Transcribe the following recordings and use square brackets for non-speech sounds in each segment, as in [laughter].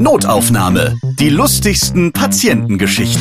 Notaufnahme. Die lustigsten Patientengeschichten.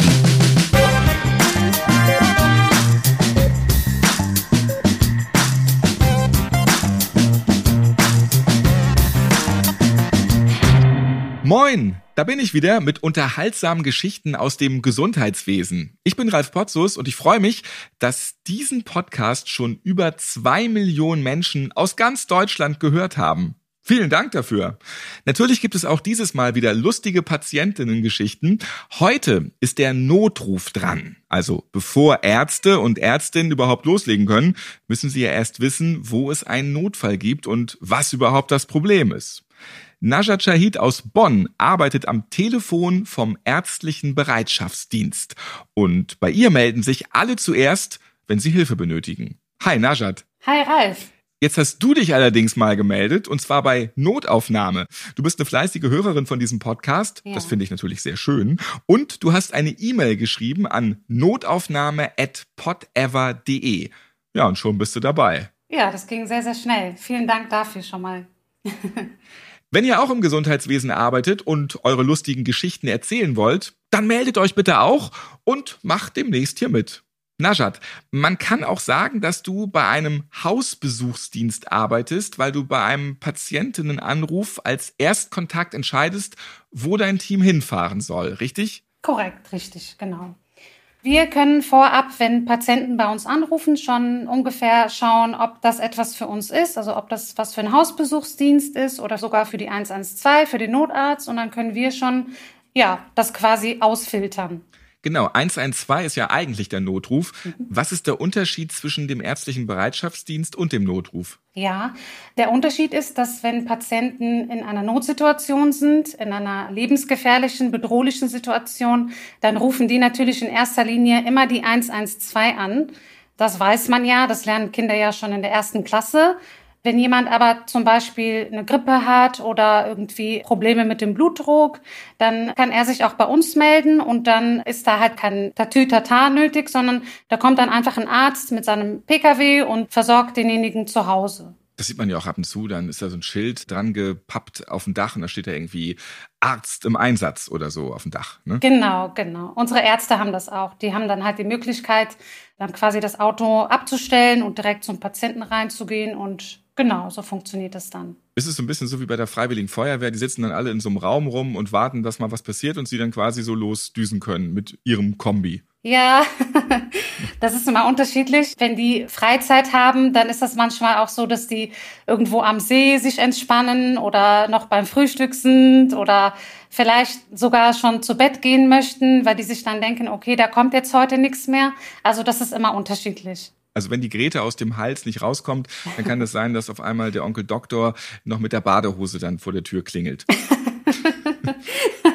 Moin, da bin ich wieder mit unterhaltsamen Geschichten aus dem Gesundheitswesen. Ich bin Ralf Potzus und ich freue mich, dass diesen Podcast schon über zwei Millionen Menschen aus ganz Deutschland gehört haben. Vielen Dank dafür. Natürlich gibt es auch dieses Mal wieder lustige Patientinnen-Geschichten. Heute ist der Notruf dran. Also bevor Ärzte und Ärztinnen überhaupt loslegen können, müssen sie ja erst wissen, wo es einen Notfall gibt und was überhaupt das Problem ist. Najat Shahid aus Bonn arbeitet am Telefon vom ärztlichen Bereitschaftsdienst. Und bei ihr melden sich alle zuerst, wenn sie Hilfe benötigen. Hi Najat. Hi Ralf. Jetzt hast du dich allerdings mal gemeldet und zwar bei Notaufnahme. Du bist eine fleißige Hörerin von diesem Podcast. Ja. Das finde ich natürlich sehr schön. Und du hast eine E-Mail geschrieben an notaufnahme@podever.de. Ja, und schon bist du dabei. Ja, das ging sehr, sehr schnell. Vielen Dank dafür schon mal. [laughs] Wenn ihr auch im Gesundheitswesen arbeitet und eure lustigen Geschichten erzählen wollt, dann meldet euch bitte auch und macht demnächst hier mit. Najat, man kann auch sagen, dass du bei einem Hausbesuchsdienst arbeitest, weil du bei einem Patientinnenanruf als Erstkontakt entscheidest, wo dein Team hinfahren soll, richtig? Korrekt, richtig, genau. Wir können vorab, wenn Patienten bei uns anrufen, schon ungefähr schauen, ob das etwas für uns ist, also ob das was für ein Hausbesuchsdienst ist oder sogar für die 112, für den Notarzt. Und dann können wir schon, ja, das quasi ausfiltern. Genau, 112 ist ja eigentlich der Notruf. Mhm. Was ist der Unterschied zwischen dem ärztlichen Bereitschaftsdienst und dem Notruf? Ja, der Unterschied ist, dass wenn Patienten in einer Notsituation sind, in einer lebensgefährlichen, bedrohlichen Situation, dann rufen die natürlich in erster Linie immer die 112 an. Das weiß man ja, das lernen Kinder ja schon in der ersten Klasse. Wenn jemand aber zum Beispiel eine Grippe hat oder irgendwie Probleme mit dem Blutdruck, dann kann er sich auch bei uns melden und dann ist da halt kein Tatütata nötig, sondern da kommt dann einfach ein Arzt mit seinem Pkw und versorgt denjenigen zu Hause. Das sieht man ja auch ab und zu, dann ist da so ein Schild dran gepappt auf dem Dach und da steht da irgendwie Arzt im Einsatz oder so auf dem Dach. Ne? Genau, genau. Unsere Ärzte haben das auch. Die haben dann halt die Möglichkeit, dann quasi das Auto abzustellen und direkt zum Patienten reinzugehen und Genau, so funktioniert das dann. Ist es so ein bisschen so wie bei der Freiwilligen Feuerwehr, die sitzen dann alle in so einem Raum rum und warten, dass mal was passiert und sie dann quasi so losdüsen können mit ihrem Kombi. Ja, [laughs] das ist immer unterschiedlich. Wenn die Freizeit haben, dann ist das manchmal auch so, dass die irgendwo am See sich entspannen oder noch beim Frühstück sind oder vielleicht sogar schon zu Bett gehen möchten, weil die sich dann denken, okay, da kommt jetzt heute nichts mehr. Also das ist immer unterschiedlich. Also wenn die Grete aus dem Hals nicht rauskommt, dann kann es das sein, dass auf einmal der Onkel Doktor noch mit der Badehose dann vor der Tür klingelt. [laughs]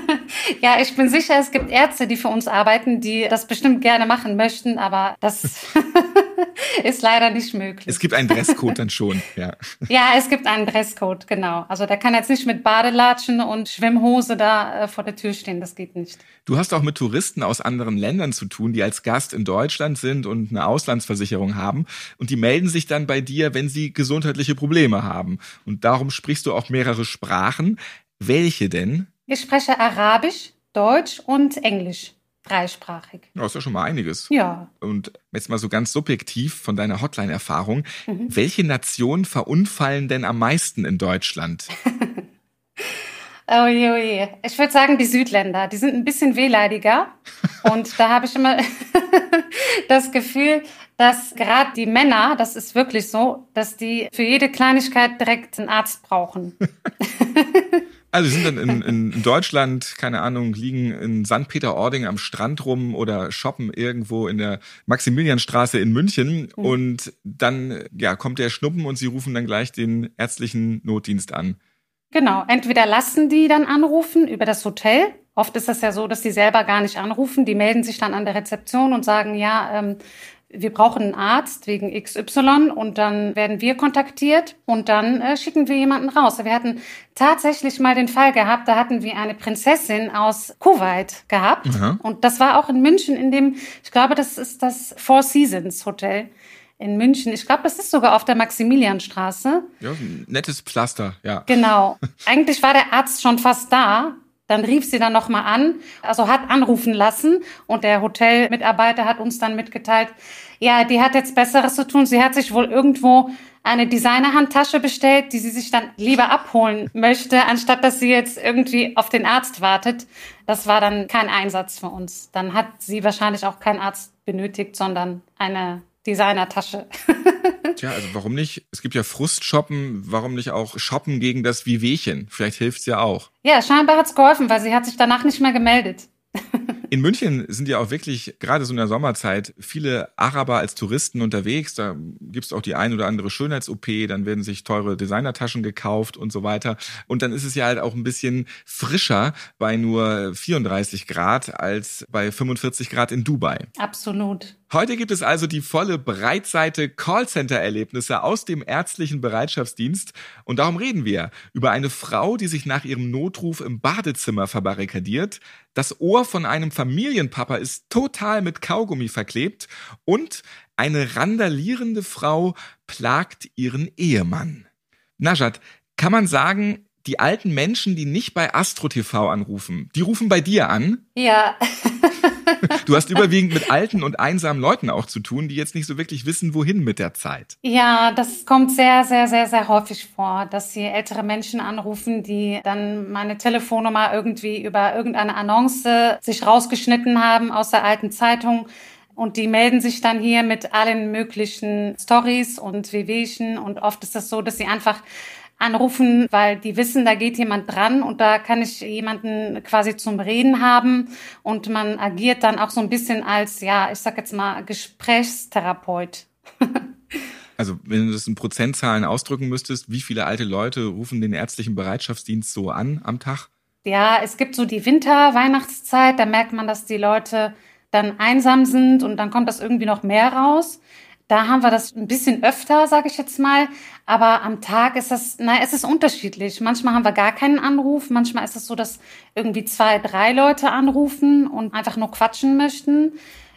Ja, ich bin sicher, es gibt Ärzte, die für uns arbeiten, die das bestimmt gerne machen möchten, aber das [laughs] ist leider nicht möglich. Es gibt einen Dresscode dann schon, ja. [laughs] Ja, es gibt einen Dresscode, genau. Also der kann jetzt nicht mit Badelatschen und Schwimmhose da äh, vor der Tür stehen, das geht nicht. Du hast auch mit Touristen aus anderen Ländern zu tun, die als Gast in Deutschland sind und eine Auslandsversicherung haben und die melden sich dann bei dir, wenn sie gesundheitliche Probleme haben. Und darum sprichst du auch mehrere Sprachen. Welche denn? Ich spreche Arabisch, Deutsch und Englisch. Dreisprachig. Ja, ist ja schon mal einiges. Ja. Und jetzt mal so ganz subjektiv von deiner Hotline-Erfahrung. Mhm. Welche Nationen verunfallen denn am meisten in Deutschland? Oh je, oh je. Ich würde sagen, die Südländer, die sind ein bisschen wehleidiger. [laughs] Und da habe ich immer [laughs] das Gefühl, dass gerade die Männer, das ist wirklich so, dass die für jede Kleinigkeit direkt einen Arzt brauchen. [laughs] Also sie sind dann in, in, Deutschland, keine Ahnung, liegen in St. Peter-Ording am Strand rum oder shoppen irgendwo in der Maximilianstraße in München mhm. und dann ja, kommt der Schnuppen und sie rufen dann gleich den ärztlichen Notdienst an. Genau, entweder lassen die dann anrufen über das Hotel. Oft ist das ja so, dass die selber gar nicht anrufen. Die melden sich dann an der Rezeption und sagen, ja, ähm, wir brauchen einen Arzt wegen XY und dann werden wir kontaktiert und dann äh, schicken wir jemanden raus. Wir hatten tatsächlich mal den Fall gehabt, da hatten wir eine Prinzessin aus Kuwait gehabt Aha. und das war auch in München in dem, ich glaube, das ist das Four Seasons Hotel in München. Ich glaube, das ist sogar auf der Maximilianstraße. Ja, nettes Pflaster, ja. Genau. [laughs] Eigentlich war der Arzt schon fast da, Dann rief sie dann nochmal an, also hat anrufen lassen und der Hotelmitarbeiter hat uns dann mitgeteilt, ja, die hat jetzt Besseres zu tun. Sie hat sich wohl irgendwo eine Designerhandtasche bestellt, die sie sich dann lieber abholen möchte, anstatt dass sie jetzt irgendwie auf den Arzt wartet. Das war dann kein Einsatz für uns. Dann hat sie wahrscheinlich auch keinen Arzt benötigt, sondern eine Designertasche. [laughs] Tja, also warum nicht? Es gibt ja Frustshoppen, warum nicht auch shoppen gegen das Wehwehchen? Vielleicht hilft's ja auch. Ja, scheinbar hat's geholfen, weil sie hat sich danach nicht mehr gemeldet. In München sind ja auch wirklich, gerade so in der Sommerzeit, viele Araber als Touristen unterwegs. Da gibt's auch die ein oder andere Schönheits-OP, dann werden sich teure Designertaschen gekauft und so weiter. Und dann ist es ja halt auch ein bisschen frischer bei nur 34 Grad als bei 45 Grad in Dubai. Absolut. Heute gibt es also die volle Breitseite Callcenter-Erlebnisse aus dem ärztlichen Bereitschaftsdienst. Und darum reden wir über eine Frau, die sich nach ihrem Notruf im Badezimmer verbarrikadiert. Das Ohr von einem Familienpapa ist total mit Kaugummi verklebt. Und eine randalierende Frau plagt ihren Ehemann. Najat, kann man sagen, die alten Menschen, die nicht bei Astro TV anrufen, die rufen bei dir an? Ja. [laughs] [laughs] Du hast überwiegend mit alten und einsamen Leuten auch zu tun, die jetzt nicht so wirklich wissen, wohin mit der Zeit. Ja, das kommt sehr, sehr, sehr, sehr häufig vor, dass sie ältere Menschen anrufen, die dann meine Telefonnummer irgendwie über irgendeine Annonce sich rausgeschnitten haben aus der alten Zeitung. Und die melden sich dann hier mit allen möglichen Stories und Wehwehchen. Und oft ist das so, dass sie einfach anrufen, weil die wissen, da geht jemand dran und da kann ich jemanden quasi zum Reden haben und man agiert dann auch so ein bisschen als, ja, ich sag jetzt mal, Gesprächstherapeut. [laughs] Also wenn du das in Prozentzahlen ausdrücken müsstest, wie viele alte Leute rufen den ärztlichen Bereitschaftsdienst so an am Tag? Ja, es gibt so die Winter-Weihnachtszeit, da merkt man, dass die Leute dann einsam sind und dann kommt das irgendwie noch mehr raus. Da haben wir das ein bisschen öfter, sage ich jetzt mal. Aber am Tag ist das, na, es ist unterschiedlich. Manchmal haben wir gar keinen Anruf. Manchmal ist es so, dass irgendwie zwei, drei Leute anrufen und einfach nur quatschen möchten.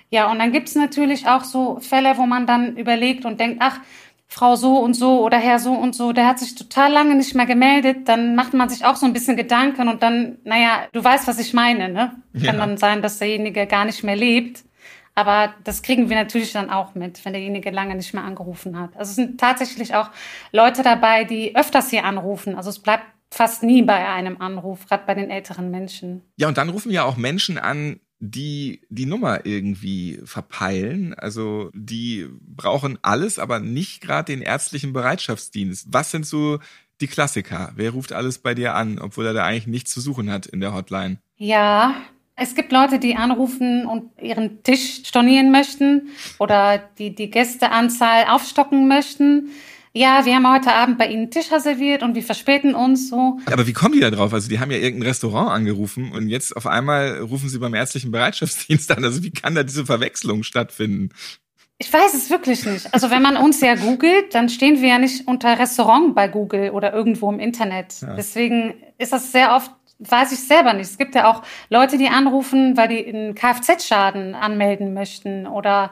Ja, und dann gibt es natürlich auch so Fälle, wo man dann überlegt und denkt, ach, Frau so und so oder Herr so und so, der hat sich total lange nicht mehr gemeldet, dann macht man sich auch so ein bisschen Gedanken und dann, naja, du weißt, was ich meine, ne? Ja. Kann dann sein, dass derjenige gar nicht mehr lebt. Aber das kriegen wir natürlich dann auch mit, wenn derjenige lange nicht mehr angerufen hat. Also es sind tatsächlich auch Leute dabei, die öfters hier anrufen. Also es bleibt fast nie bei einem Anruf, gerade bei den älteren Menschen. Ja, und dann rufen ja auch Menschen an, die die Nummer irgendwie verpeilen. Also die brauchen alles, aber nicht gerade den ärztlichen Bereitschaftsdienst. Was sind so die Klassiker? Wer ruft alles bei dir an, obwohl er da eigentlich nichts zu suchen hat in der Hotline? Ja, es gibt Leute, die anrufen und ihren Tisch stornieren möchten oder die die Gästeanzahl aufstocken möchten. Ja, wir haben heute Abend bei Ihnen Tisch reserviert und wir verspäten uns so. Aber wie kommen die da drauf? Also die haben ja irgendein Restaurant angerufen und jetzt auf einmal rufen sie beim ärztlichen Bereitschaftsdienst an. Also wie kann da diese Verwechslung stattfinden? Ich weiß es wirklich nicht. Also wenn man uns ja googelt, dann stehen wir ja nicht unter Restaurant bei Google oder irgendwo im Internet. Ja. Deswegen ist das sehr oft weiß ich selber nicht. Es gibt ja auch Leute, die anrufen, weil die einen Kfz-Schaden anmelden möchten oder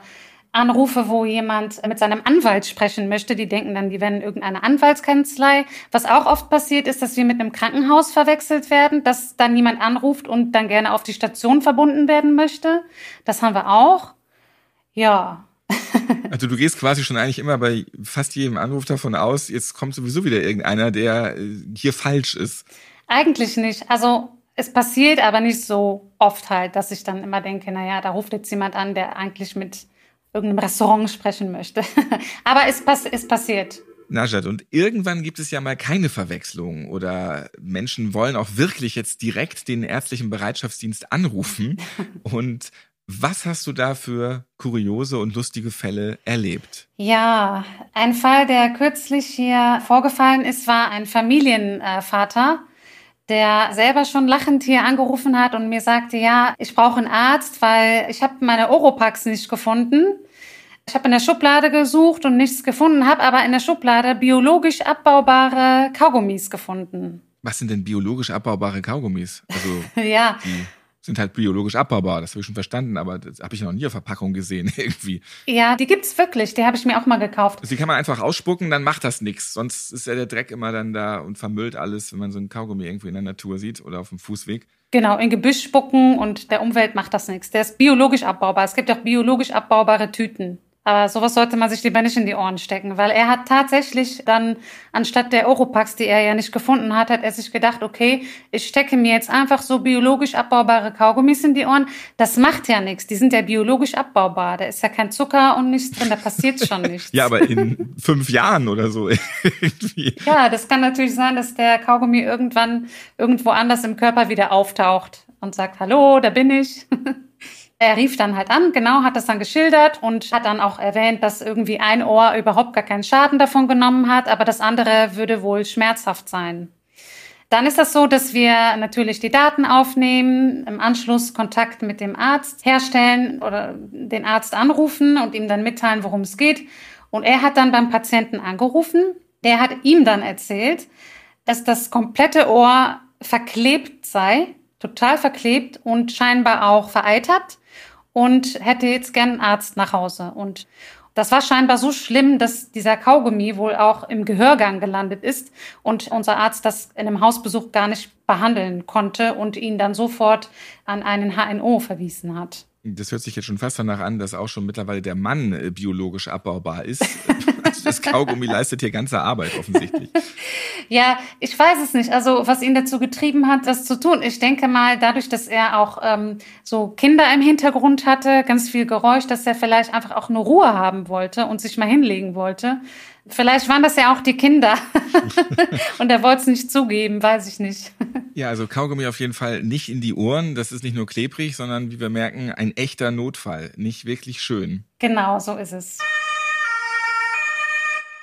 Anrufe, wo jemand mit seinem Anwalt sprechen möchte, die denken dann, die werden irgendeine Anwaltskanzlei. Was auch oft passiert ist, dass wir mit einem Krankenhaus verwechselt werden, dass dann jemand anruft und dann gerne auf die Station verbunden werden möchte. Das haben wir auch. Ja. [laughs] Also du gehst quasi schon eigentlich immer bei fast jedem Anruf davon aus, jetzt kommt sowieso wieder irgendeiner, der äh, hier falsch ist. Eigentlich nicht. Also es passiert aber nicht so oft halt, dass ich dann immer denke, naja, da ruft jetzt jemand an, der eigentlich mit irgendeinem Restaurant sprechen möchte. [laughs] aber es, pass es passiert. Najat, und irgendwann gibt es ja mal keine Verwechslung oder Menschen wollen auch wirklich jetzt direkt den ärztlichen Bereitschaftsdienst anrufen. [laughs] Und was hast du da für kuriose und lustige Fälle erlebt? Ja, ein Fall, der kürzlich hier vorgefallen ist, war ein Familienvater, der selber schon lachend hier angerufen hat und mir sagte, ja, ich brauche einen Arzt, weil ich habe meine Oropax nicht gefunden. Ich habe in der Schublade gesucht und nichts gefunden, habe aber in der Schublade biologisch abbaubare Kaugummis gefunden. Was sind denn biologisch abbaubare Kaugummis? Also [laughs] ja. Die sind halt biologisch abbaubar, das habe ich schon verstanden, aber das habe ich noch nie auf Verpackung gesehen [laughs] irgendwie. Ja, die gibt's wirklich, die habe ich mir auch mal gekauft. Also die kann man einfach ausspucken, dann macht das nichts. Sonst ist ja der Dreck immer dann da und vermüllt alles, wenn man so einen Kaugummi irgendwo in der Natur sieht oder auf dem Fußweg. Genau, in Gebüsch spucken und der Umwelt macht das nichts. Der ist biologisch abbaubar. Es gibt auch biologisch abbaubare Tüten. Aber sowas sollte man sich lieber nicht in die Ohren stecken, weil er hat tatsächlich dann, anstatt der Oropax, die er ja nicht gefunden hat, hat er sich gedacht, okay, ich stecke mir jetzt einfach so biologisch abbaubare Kaugummis in die Ohren. Das macht ja nichts. Die sind ja biologisch abbaubar. Da ist ja kein Zucker und nichts drin, da passiert schon [laughs] nichts. ja, aber in fünf Jahren oder so [laughs] irgendwie. Ja, das kann natürlich sein, dass der Kaugummi irgendwann irgendwo anders im Körper wieder auftaucht und sagt, hallo, da bin ich. [laughs] Er rief dann halt an, genau, hat das dann geschildert und hat dann auch erwähnt, dass irgendwie ein Ohr überhaupt gar keinen Schaden davon genommen hat, aber das andere würde wohl schmerzhaft sein. Dann ist das so, dass wir natürlich die Daten aufnehmen, im Anschluss Kontakt mit dem Arzt herstellen oder den Arzt anrufen und ihm dann mitteilen, worum es geht. Und er hat dann beim Patienten angerufen. Der hat ihm dann erzählt, dass das komplette Ohr verklebt sei, total verklebt und scheinbar auch vereitert und hätte jetzt gern einen Arzt nach Hause. Und das war scheinbar so schlimm, dass dieser Kaugummi wohl auch im Gehörgang gelandet ist und unser Arzt das in einem Hausbesuch gar nicht behandeln konnte und ihn dann sofort an einen HNO verwiesen hat. Das hört sich jetzt schon fast danach an, dass auch schon mittlerweile der Mann äh, biologisch abbaubar ist. [laughs] Das Kaugummi leistet hier ganze Arbeit offensichtlich. [laughs] Ja, ich weiß es nicht. Also was ihn dazu getrieben hat, das zu tun. Ich denke mal, dadurch, dass er auch ähm, so Kinder im Hintergrund hatte, ganz viel Geräusch, dass er vielleicht einfach auch eine Ruhe haben wollte und sich mal hinlegen wollte. Vielleicht waren das ja auch die Kinder [laughs] und er wollte es nicht zugeben, weiß ich nicht. [laughs] Ja, also Kaugummi auf jeden Fall nicht in die Ohren. Das ist nicht nur klebrig, sondern wie wir merken, ein echter Notfall. Nicht wirklich schön. Genau, so ist es.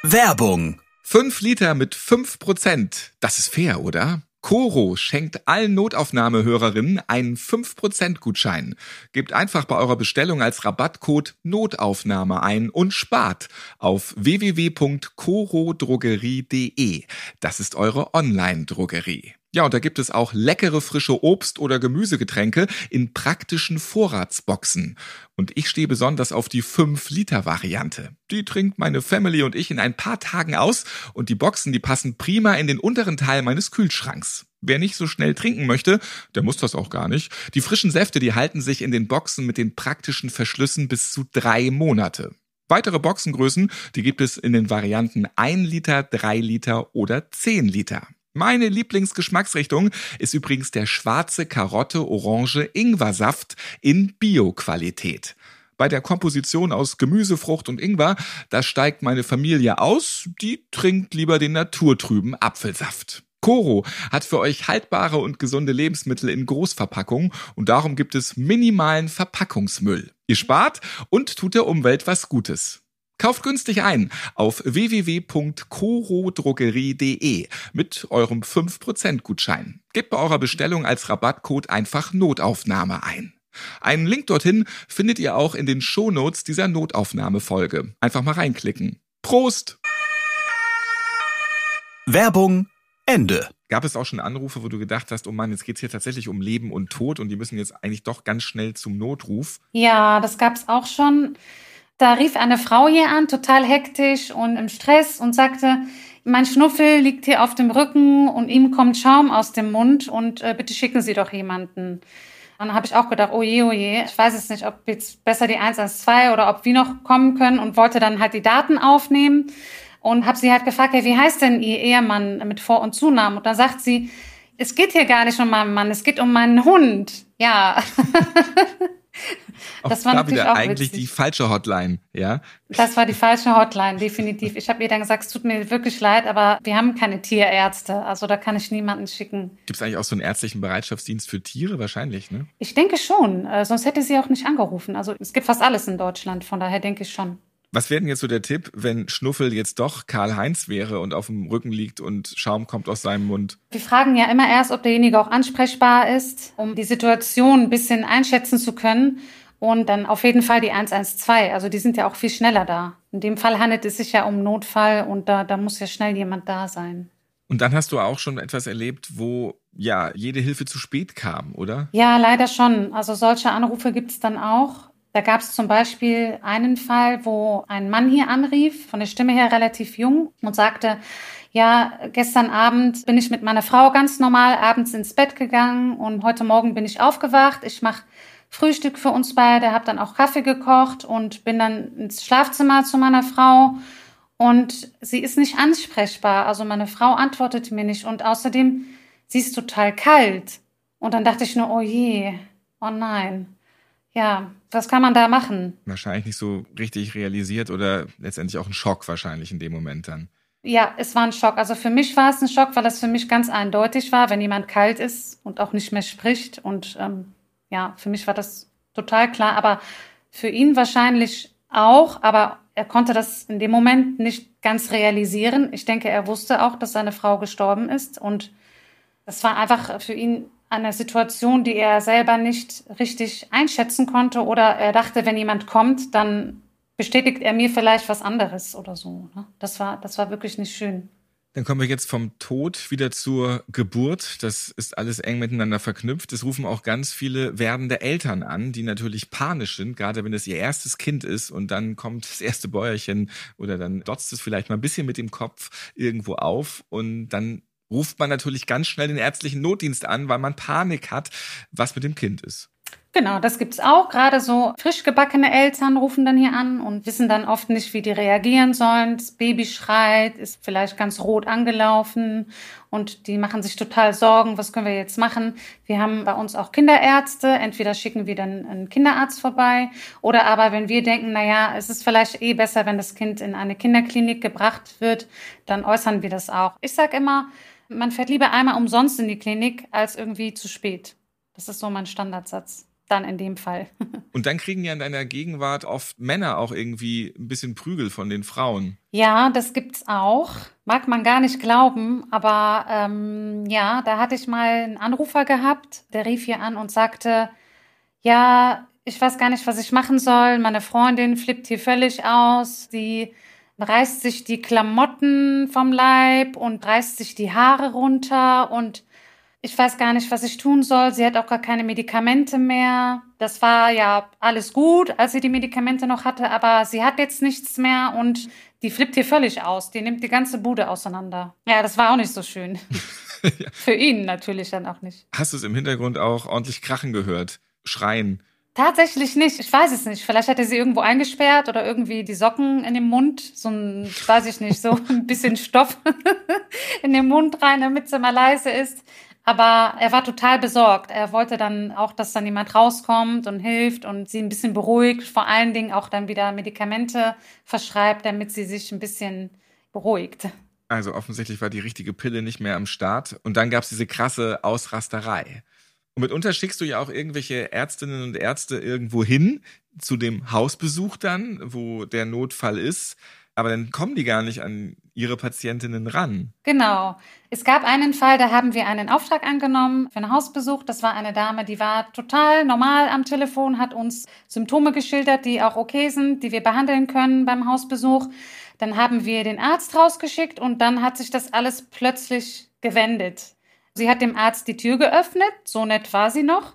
Werbung. Fünf Liter mit fünf Prozent. Das ist fair, oder? Coro schenkt allen Notaufnahmehörerinnen einen 5% Gutschein. Gebt einfach bei eurer Bestellung als Rabattcode Notaufnahme ein und spart auf www.corodrogerie.de. Das ist eure Online-Drogerie. Ja, und da gibt es auch leckere frische Obst- oder Gemüsegetränke in praktischen Vorratsboxen. Und ich stehe besonders auf die 5-Liter-Variante. Die trinkt meine Family und ich in ein paar Tagen aus und die Boxen, die passen prima in den unteren Teil meines Kühlschranks. Wer nicht so schnell trinken möchte, der muss das auch gar nicht. Die frischen Säfte, die halten sich in den Boxen mit den praktischen Verschlüssen bis zu drei Monate. Weitere Boxengrößen, die gibt es in den Varianten 1 Liter, 3 Liter oder 10 Liter. Meine Lieblingsgeschmacksrichtung ist übrigens der schwarze Karotte Orange Ingwersaft in Bio-Qualität. Bei der Komposition aus Gemüse, Frucht und Ingwer, da steigt meine Familie aus, die trinkt lieber den naturtrüben Apfelsaft. Coro hat für euch haltbare und gesunde Lebensmittel in Großverpackung und darum gibt es minimalen Verpackungsmüll. Ihr spart und tut der Umwelt was Gutes. Kauft günstig ein auf www.corodrogerie.de mit eurem 5% Gutschein. Gebt bei eurer Bestellung als Rabattcode einfach Notaufnahme ein. Einen Link dorthin findet ihr auch in den Shownotes dieser Notaufnahmefolge. Einfach mal reinklicken. Prost! Werbung Ende. Gab es auch schon Anrufe, wo du gedacht hast, oh Mann, jetzt geht's hier tatsächlich um Leben und Tod und die müssen jetzt eigentlich doch ganz schnell zum Notruf? Ja, das gab's auch schon. Da rief eine Frau hier an, total hektisch und im Stress und sagte, mein Schnuffel liegt hier auf dem Rücken und ihm kommt Schaum aus dem Mund und äh, bitte schicken Sie doch jemanden. Und dann habe ich auch gedacht, oh je, oh je, ich weiß es nicht, ob jetzt besser die 112 oder ob wir noch kommen können und wollte dann halt die Daten aufnehmen und habe sie halt gefragt, hey, wie heißt denn Ihr Ehemann mit Vor- und Zunamen? Und dann sagt sie, es geht hier gar nicht um meinen Mann, es geht um meinen Hund. Ja. [laughs] das war da wieder auch eigentlich witzig. die falsche Hotline, ja? Das war die falsche Hotline, definitiv. Ich habe ihr dann gesagt, es tut mir wirklich leid, aber wir haben keine Tierärzte, also da kann ich niemanden schicken. Gibt es eigentlich auch so einen ärztlichen Bereitschaftsdienst für Tiere? Wahrscheinlich, ne? Ich denke schon, äh, sonst hätte sie auch nicht angerufen. Also es gibt fast alles in Deutschland, von daher denke ich schon. Was wäre denn jetzt so der Tipp, wenn Schnuffel jetzt doch Karl-Heinz wäre und auf dem Rücken liegt und Schaum kommt aus seinem Mund? Wir fragen ja immer erst, ob derjenige auch ansprechbar ist, um die Situation ein bisschen einschätzen zu können. Und dann auf jeden Fall die 112. Also die sind ja auch viel schneller da. In dem Fall handelt es sich ja um Notfall und da, da muss ja schnell jemand da sein. Und dann hast du auch schon etwas erlebt, wo ja jede Hilfe zu spät kam, oder? Ja, leider schon. Also solche Anrufe gibt es dann auch. Da gab es zum Beispiel einen Fall, wo ein Mann hier anrief, von der Stimme her relativ jung, und sagte, ja, gestern Abend bin ich mit meiner Frau ganz normal abends ins Bett gegangen und heute Morgen bin ich aufgewacht. Ich mache Frühstück für uns beide, habe dann auch Kaffee gekocht und bin dann ins Schlafzimmer zu meiner Frau und sie ist nicht ansprechbar. Also meine Frau antwortet mir nicht und außerdem sie ist total kalt. Und dann dachte ich nur, oh je, oh nein. Ja, was kann man da machen? Wahrscheinlich nicht so richtig realisiert oder letztendlich auch ein Schock wahrscheinlich in dem Moment dann. Ja, es war ein Schock. Also für mich war es ein Schock, weil das für mich ganz eindeutig war, wenn jemand kalt ist und auch nicht mehr spricht. Und ähm, ja, für mich war das total klar. Aber für ihn wahrscheinlich auch. Aber er konnte das in dem Moment nicht ganz realisieren. Ich denke, er wusste auch, dass seine Frau gestorben ist. Und das war einfach für ihn eine Situation, die er selber nicht richtig einschätzen konnte. Oder er dachte, wenn jemand kommt, dann bestätigt er mir vielleicht was anderes oder so. Ne? Das war, das war wirklich nicht schön. Dann kommen wir jetzt vom Tod wieder zur Geburt. Das ist alles eng miteinander verknüpft. Es rufen auch ganz viele werdende Eltern an, die natürlich panisch sind, gerade wenn es ihr erstes Kind ist und dann kommt das erste Bäuerchen oder dann dotzt es vielleicht mal ein bisschen mit dem Kopf irgendwo auf und dann ruft man natürlich ganz schnell den ärztlichen Notdienst an, weil man Panik hat, was mit dem Kind ist. Genau, das gibt's auch. Gerade so frisch gebackene Eltern rufen dann hier an und wissen dann oft nicht, wie die reagieren sollen. Das Baby schreit, ist vielleicht ganz rot angelaufen und die machen sich total Sorgen, was können wir jetzt machen? Wir haben bei uns auch Kinderärzte. Entweder schicken wir dann einen Kinderarzt vorbei oder aber wenn wir denken, na ja, es ist vielleicht eh besser, wenn das Kind in eine Kinderklinik gebracht wird, dann äußern wir das auch. Ich sag immer, man fährt lieber einmal umsonst in die Klinik als irgendwie zu spät. Das ist so mein Standardsatz dann in dem Fall. [laughs] Und dann kriegen ja in deiner Gegenwart oft Männer auch irgendwie ein bisschen Prügel von den Frauen. Ja, das gibt's auch. Mag man gar nicht glauben, aber ähm, ja, da hatte ich mal einen Anrufer gehabt, der rief hier an und sagte, ja, ich weiß gar nicht, was ich machen soll. Meine Freundin flippt hier völlig aus. Sie reißt sich die Klamotten vom Leib und reißt sich die Haare runter und ich weiß gar nicht, was ich tun soll. Sie hat auch gar keine Medikamente mehr. Das war ja alles gut, als sie die Medikamente noch hatte, aber sie hat jetzt nichts mehr und die flippt hier völlig aus. Die nimmt die ganze Bude auseinander. Ja, das war auch nicht so schön. [laughs] ja. Für ihn natürlich dann auch nicht. Hast du es im Hintergrund auch ordentlich krachen gehört? Schreien? Tatsächlich nicht. Ich weiß es nicht. Vielleicht hat er sie irgendwo eingesperrt oder irgendwie die Socken in den Mund. So ein, weiß ich nicht, so [laughs] ein bisschen Stoff [laughs] in den Mund rein, damit sie mal leise ist. Aber er war total besorgt. Er wollte dann auch, dass dann jemand rauskommt und hilft und sie ein bisschen beruhigt, vor allen Dingen auch dann wieder Medikamente verschreibt, damit sie sich ein bisschen beruhigt. Also offensichtlich war die richtige Pille nicht mehr am Start. Und dann gab es diese krasse Ausrasterei. Und mitunter schickst du ja auch irgendwelche Ärztinnen und Ärzte irgendwo hin, zu dem Hausbesuch dann, wo der Notfall ist aber dann kommen die gar nicht an ihre Patientinnen ran. Genau. Es gab einen Fall, da haben wir einen Auftrag angenommen für einen Hausbesuch. Das war eine Dame, die war total normal am Telefon, hat uns Symptome geschildert, die auch okay sind, die wir behandeln können beim Hausbesuch. Dann haben wir den Arzt rausgeschickt und dann hat sich das alles plötzlich gewendet. Sie hat dem Arzt die Tür geöffnet, so nett war sie noch.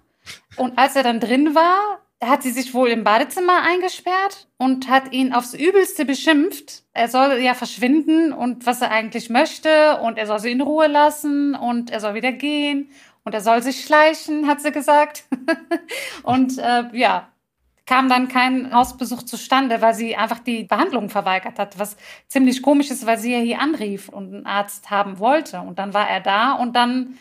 Und als er dann drin war, hat sie sich wohl im Badezimmer eingesperrt und hat ihn aufs Übelste beschimpft. Er soll ja verschwinden und was er eigentlich möchte und er soll sie in Ruhe lassen und er soll wieder gehen und er soll sich schleichen, hat sie gesagt. [laughs] und äh, ja, kam dann kein Hausbesuch zustande, weil sie einfach die Behandlung verweigert hat, was ziemlich komisch ist, weil sie ja hier anrief und einen Arzt haben wollte. Und dann war er da und dann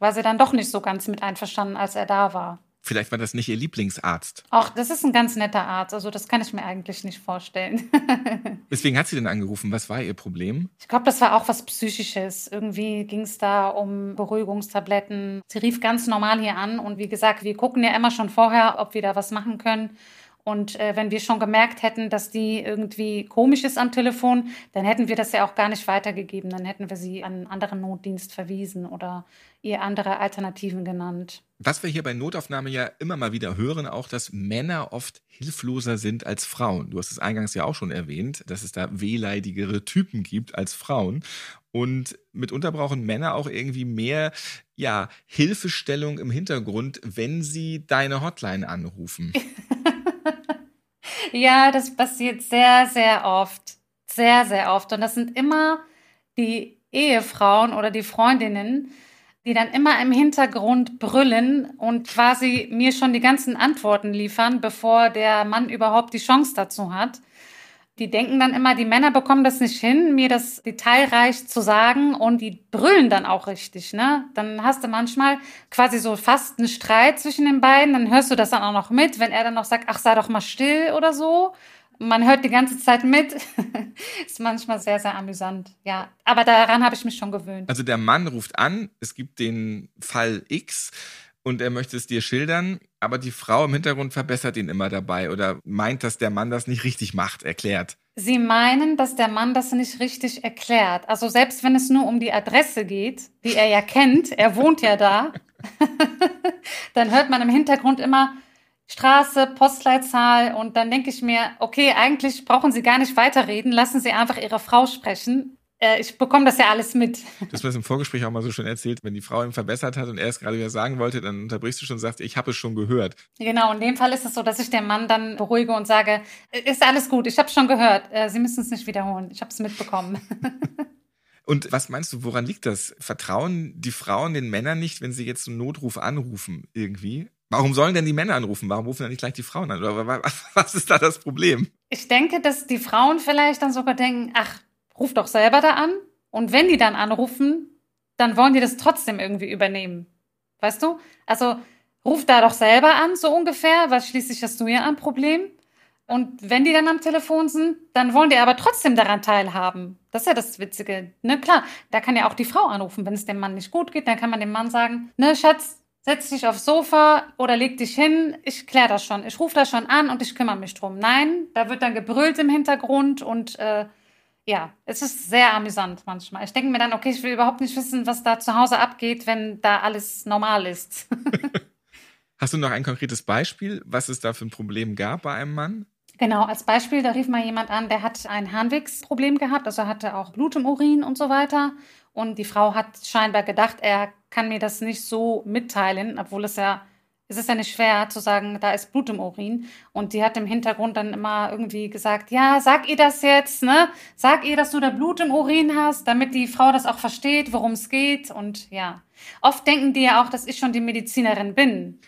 war sie dann doch nicht so ganz mit einverstanden, als er da war. Vielleicht war das nicht ihr Lieblingsarzt. Ach, das ist ein ganz netter Arzt. Also das kann ich mir eigentlich nicht vorstellen. [laughs] Weswegen hat sie denn angerufen? Was war ihr Problem? Ich glaube, das war auch was Psychisches. Irgendwie ging es da um Beruhigungstabletten. Sie rief ganz normal hier an und wie gesagt, wir gucken ja immer schon vorher, ob wir da was machen können. Und äh, wenn wir schon gemerkt hätten, dass die irgendwie komisch ist am Telefon, dann hätten wir das ja auch gar nicht weitergegeben. Dann hätten wir sie an einen anderen Notdienst verwiesen oder ihr andere Alternativen genannt. Was wir hier bei Notaufnahme ja immer mal wieder hören, auch, dass Männer oft hilfloser sind als Frauen. Du hast es eingangs ja auch schon erwähnt, dass es da wehleidigere Typen gibt als Frauen. Und mitunter brauchen Männer auch irgendwie mehr, ja, Hilfestellung im Hintergrund, wenn sie deine Hotline anrufen. [laughs] ja, das passiert sehr, sehr oft. Sehr, sehr oft. Und das sind immer die Ehefrauen oder die Freundinnen, die dann immer im Hintergrund brüllen und quasi mir schon die ganzen Antworten liefern, bevor der Mann überhaupt die Chance dazu hat. Die denken dann immer, die Männer bekommen das nicht hin, mir das detailreich zu sagen und die brüllen dann auch richtig, ne? Dann hast du manchmal quasi so fast einen Streit zwischen den beiden, dann hörst du das dann auch noch mit, wenn er dann noch sagt, ach, sei doch mal still oder so man hört die ganze Zeit mit. [laughs] ist manchmal sehr, sehr amüsant. Ja, aber daran habe ich mich schon gewöhnt. Also der Mann ruft an, es gibt den Fall X und er möchte es dir schildern, aber die Frau im Hintergrund verbessert ihn immer dabei oder meint, dass der Mann das nicht richtig macht, erklärt. Sie meinen, dass der Mann das nicht richtig erklärt. Also selbst wenn es nur um die Adresse geht, die er ja kennt, er wohnt ja da, [laughs] dann hört man im Hintergrund immer, Straße, Postleitzahl und dann denke ich mir, okay, eigentlich brauchen Sie gar nicht weiterreden, lassen Sie einfach Ihre Frau sprechen. Äh, ich bekomme das ja alles mit. Das war im Vorgespräch auch mal so schön erzählt, wenn die Frau ihm verbessert hat und er es gerade wieder sagen wollte, dann unterbrichst du schon und sagst, ich habe es schon gehört. Genau, in dem Fall ist es so, dass ich den Mann dann beruhige und sage, ist alles gut, ich habe es schon gehört, äh, Sie müssen es nicht wiederholen, ich habe es mitbekommen. [laughs] Und was meinst du, woran liegt das? Vertrauen die Frauen den Männern nicht, wenn sie jetzt einen Notruf anrufen irgendwie? Warum sollen denn die Männer anrufen? Warum rufen dann nicht gleich die Frauen an? [laughs] Was ist da das Problem? Ich denke, dass die Frauen vielleicht dann sogar denken, ach, ruf doch selber da an. Und wenn die dann anrufen, dann wollen die das trotzdem irgendwie übernehmen. Weißt du? Also ruf da doch selber an, so ungefähr, weil schließlich hast du ja ein Problem. Und wenn die dann am Telefon sind, dann wollen die aber trotzdem daran teilhaben. Das ist ja das Witzige. Ne, klar, da kann ja auch die Frau anrufen. Wenn es dem Mann nicht gut geht, dann kann man dem Mann sagen, ne, Schatz, setz dich aufs Sofa oder leg dich hin, ich klär das schon, ich rufe das schon an und ich kümmere mich drum. Nein, da wird dann gebrüllt im Hintergrund und äh, ja, es ist sehr amüsant manchmal. Ich denke mir dann, okay, ich will überhaupt nicht wissen, was da zu Hause abgeht, wenn da alles normal ist. [laughs] Hast du noch ein konkretes Beispiel, was es da für ein Problem gab bei einem Mann? Genau, als Beispiel, da rief mal jemand an, der hat ein Harnwegsproblem gehabt, also hatte auch Blut im Urin und so weiter. Und die Frau hat scheinbar gedacht, er kann mir das nicht so mitteilen, obwohl es ja, es ist ja nicht schwer zu sagen, da ist Blut im Urin. Und die hat im Hintergrund dann immer irgendwie gesagt, ja, sag ihr das jetzt, ne? Sag ihr, dass du da Blut im Urin hast, damit die Frau das auch versteht, worum es geht. Und ja, oft denken die ja auch, dass ich schon die Medizinerin bin.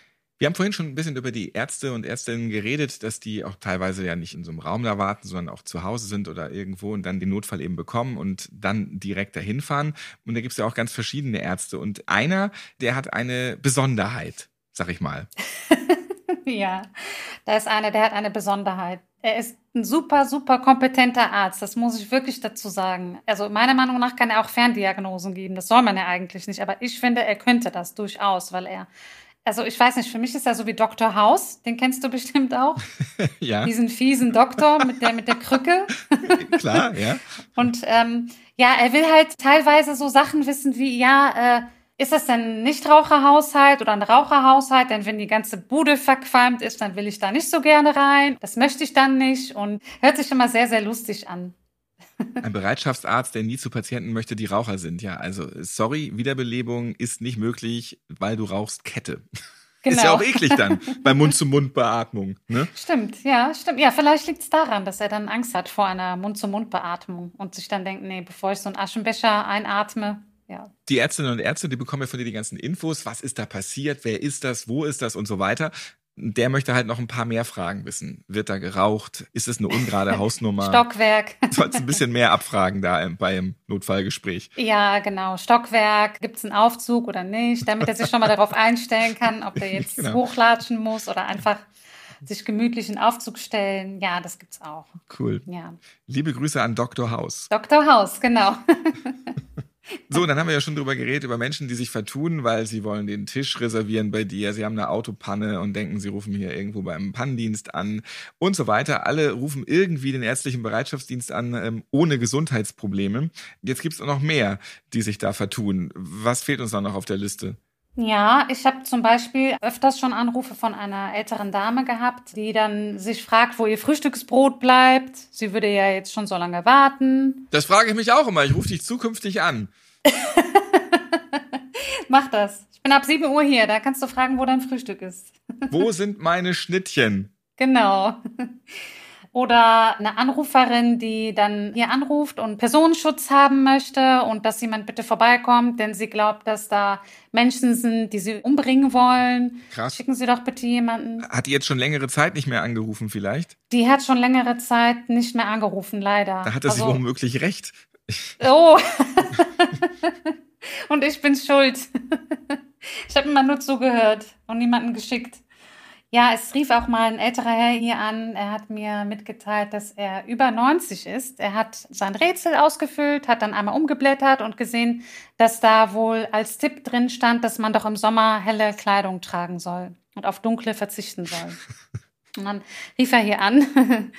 Wir haben vorhin schon ein bisschen über die Ärzte und Ärztinnen geredet, dass die auch teilweise ja nicht in so einem Raum da warten, sondern auch zu Hause sind oder irgendwo und dann den Notfall eben bekommen und dann direkt dahin fahren. Und da gibt es ja auch ganz verschiedene Ärzte. Und einer, der hat eine Besonderheit, sag ich mal. [laughs] ja, da ist einer, der hat eine Besonderheit. Er ist ein super, super kompetenter Arzt. Das muss ich wirklich dazu sagen. Also meiner Meinung nach kann er auch Ferndiagnosen geben. Das soll man ja eigentlich nicht. Aber ich finde, er könnte das durchaus, weil er also ich weiß nicht, für mich ist er so wie Dr. House, den kennst du bestimmt auch. [laughs] ja. Diesen fiesen Doktor mit der, mit der Krücke. [laughs] Klar, ja. [laughs] Und ähm, ja, er will halt teilweise so Sachen wissen wie, ja, äh, ist das denn ein Nichtraucherhaushalt oder ein Raucherhaushalt? Denn wenn die ganze Bude verqualmt ist, dann will ich da nicht so gerne rein. Das möchte ich dann nicht und hört sich immer sehr, sehr lustig an. Ein Bereitschaftsarzt, der nie zu Patienten möchte, die Raucher sind. Ja, also sorry, Wiederbelebung ist nicht möglich, weil du rauchst Kette. Genau. Ist ja auch eklig dann [laughs] bei Mund-zu-Mund-Beatmung. Ne? Stimmt, ja, stimmt. Ja, vielleicht liegt es daran, dass er dann Angst hat vor einer Mund-zu-Mund-Beatmung und sich dann denkt, nee, bevor ich so einen Aschenbecher einatme, ja. Die Ärztinnen und Ärzte, die bekommen ja von dir die ganzen Infos, was ist da passiert, wer ist das, wo ist das und so weiter der möchte halt noch ein paar mehr Fragen wissen. Wird da geraucht? Ist es eine ungerade [laughs] Hausnummer? Stockwerk. [laughs] Sollst ein bisschen mehr abfragen da beim Notfallgespräch. Ja, genau. Stockwerk. Gibt es einen Aufzug oder nicht? Damit er sich schon mal darauf einstellen kann, ob er jetzt [laughs] genau. hochlatschen muss oder einfach sich gemütlich in Aufzug stellen. Ja, das gibt's auch. Cool. Ja. Liebe Grüße an Dr. Haus. Dr. Haus, genau. So, dann haben wir ja schon drüber geredet, über Menschen, die sich vertun, weil sie wollen den Tisch reservieren bei dir. Sie haben eine Autopanne und denken, sie rufen hier irgendwo beim Pannendienst an und so weiter. Alle rufen irgendwie den ärztlichen Bereitschaftsdienst an, ähm, ohne Gesundheitsprobleme. Jetzt gibt es noch mehr, die sich da vertun. Was fehlt uns da noch auf der Liste? Ja, ich habe zum Beispiel öfters schon Anrufe von einer älteren Dame gehabt, die dann sich fragt, wo ihr Frühstücksbrot bleibt. Sie würde ja jetzt schon so lange warten. Das frage ich mich auch immer. Ich rufe dich zukünftig an. [laughs] Mach das. Ich bin ab 7 Uhr hier, da kannst du fragen, wo dein Frühstück ist. Wo sind meine Schnittchen? [laughs] Genau. Oder eine Anruferin, die dann hier anruft und Personenschutz haben möchte und dass jemand bitte vorbeikommt, denn sie glaubt, dass da Menschen sind, die sie umbringen wollen. Krass. Schicken Sie doch bitte jemanden. Hat die jetzt schon längere Zeit nicht mehr angerufen vielleicht? Die hat schon längere Zeit nicht mehr angerufen, leider. Da hatte sie Also- womöglich recht. Oh. [laughs] und ich bin schuld. [laughs] ich habe immer nur zugehört und niemanden geschickt. Ja, es rief auch mal ein älterer Herr hier an. Er hat mir mitgeteilt, dass er über 90 ist. Er hat sein Rätsel ausgefüllt, hat dann einmal umgeblättert und gesehen, dass da wohl als Tipp drin stand, dass man doch im Sommer helle Kleidung tragen soll und auf dunkle verzichten soll. [laughs] Und dann rief er hier an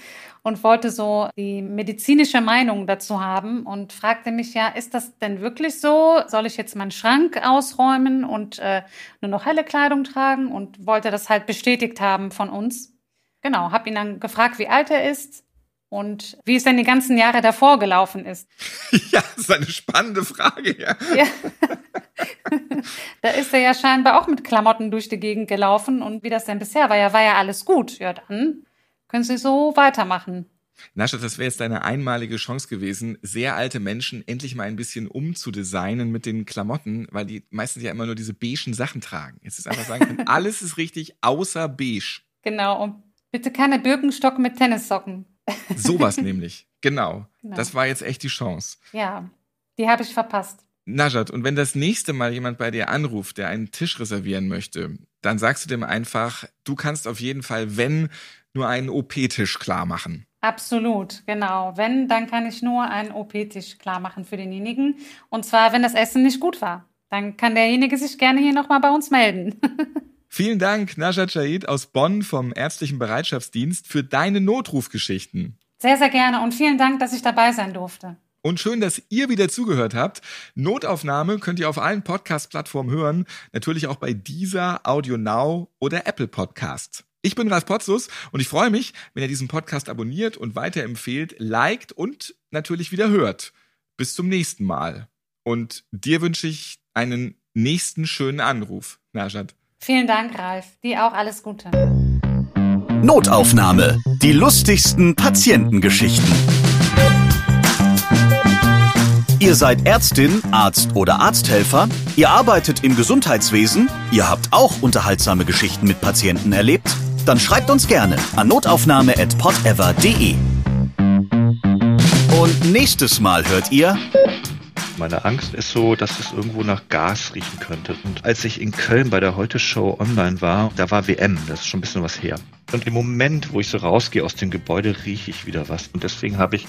und wollte so die medizinische Meinung dazu haben und fragte mich ja, ist das denn wirklich so? Soll ich jetzt meinen Schrank ausräumen und äh, nur noch helle Kleidung tragen? Und wollte das halt bestätigt haben von uns. Genau, habe ihn dann gefragt, wie alt er ist und wie es denn die ganzen Jahre davor gelaufen ist. [laughs] ja, das ist eine spannende Frage, ja. Ja. [laughs] da ist er ja scheinbar auch mit Klamotten durch die Gegend gelaufen. Und wie das denn bisher war, ja, war ja alles gut. Ja, dann können Sie so weitermachen. Nascha, das wäre jetzt deine einmalige Chance gewesen, sehr alte Menschen endlich mal ein bisschen umzudesignen mit den Klamotten, weil die meistens ja immer nur diese beigen Sachen tragen. Jetzt ist einfach sagen können, [laughs] alles ist richtig außer beige. Genau. Und bitte keine Birkenstock mit Tennissocken. Sowas [laughs] nämlich. Genau. Genau. Das war jetzt echt die Chance. Ja, die habe ich verpasst. Najat, und wenn das nächste Mal jemand bei dir anruft, der einen Tisch reservieren möchte, dann sagst du dem einfach, du kannst auf jeden Fall, wenn, nur einen OP-Tisch klar machen. Absolut, genau. Wenn, dann kann ich nur einen OP-Tisch klar machen für denjenigen. Und zwar, wenn das Essen nicht gut war. Dann kann derjenige sich gerne hier nochmal bei uns melden. [laughs] Vielen Dank, Najat Shahid aus Bonn vom Ärztlichen Bereitschaftsdienst für deine Notrufgeschichten. Sehr, sehr gerne und vielen Dank, dass ich dabei sein durfte. Und schön, dass ihr wieder zugehört habt. Notaufnahme könnt ihr auf allen Podcast-Plattformen hören. Natürlich auch bei dieser, Audio Now oder Apple Podcasts. Ich bin Ralf Potzus und ich freue mich, wenn ihr diesen Podcast abonniert und weiterempfehlt, liked und natürlich wieder hört. Bis zum nächsten Mal. Und dir wünsche ich einen nächsten schönen Anruf, Najat. Vielen Dank, Ralf. Dir auch alles Gute. Notaufnahme. Die lustigsten Patientengeschichten. Ihr seid Ärztin, Arzt oder Arzthelfer, ihr arbeitet im Gesundheitswesen, ihr habt auch unterhaltsame Geschichten mit Patienten erlebt, dann schreibt uns gerne an notaufnahme@podever.de. Und nächstes Mal hört ihr Meine Angst ist so, dass es irgendwo nach Gas riechen könnte. Und als ich in Köln bei der Heute Show online war, da war WM, das ist schon ein bisschen was her. Und im Moment, wo ich so rausgehe aus dem Gebäude, rieche ich wieder was. Und deswegen habe ich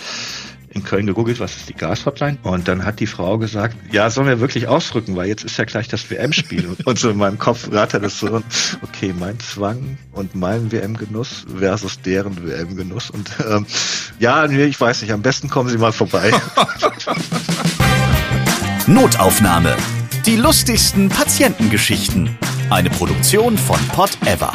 in Köln gegoogelt, was ist die Gashotline? Und dann hat die Frau gesagt, ja, sollen wir wirklich ausrücken, weil jetzt ist ja gleich das WM-Spiel. und so in meinem Kopf rattert es so, okay, mein Zwang und mein WM-Genuss versus deren WM-Genuss. Und ähm, ja, nee, ich weiß nicht, am besten kommen Sie mal vorbei. [laughs] Notaufnahme. Die lustigsten Patientengeschichten. Eine Produktion von Pod Ever.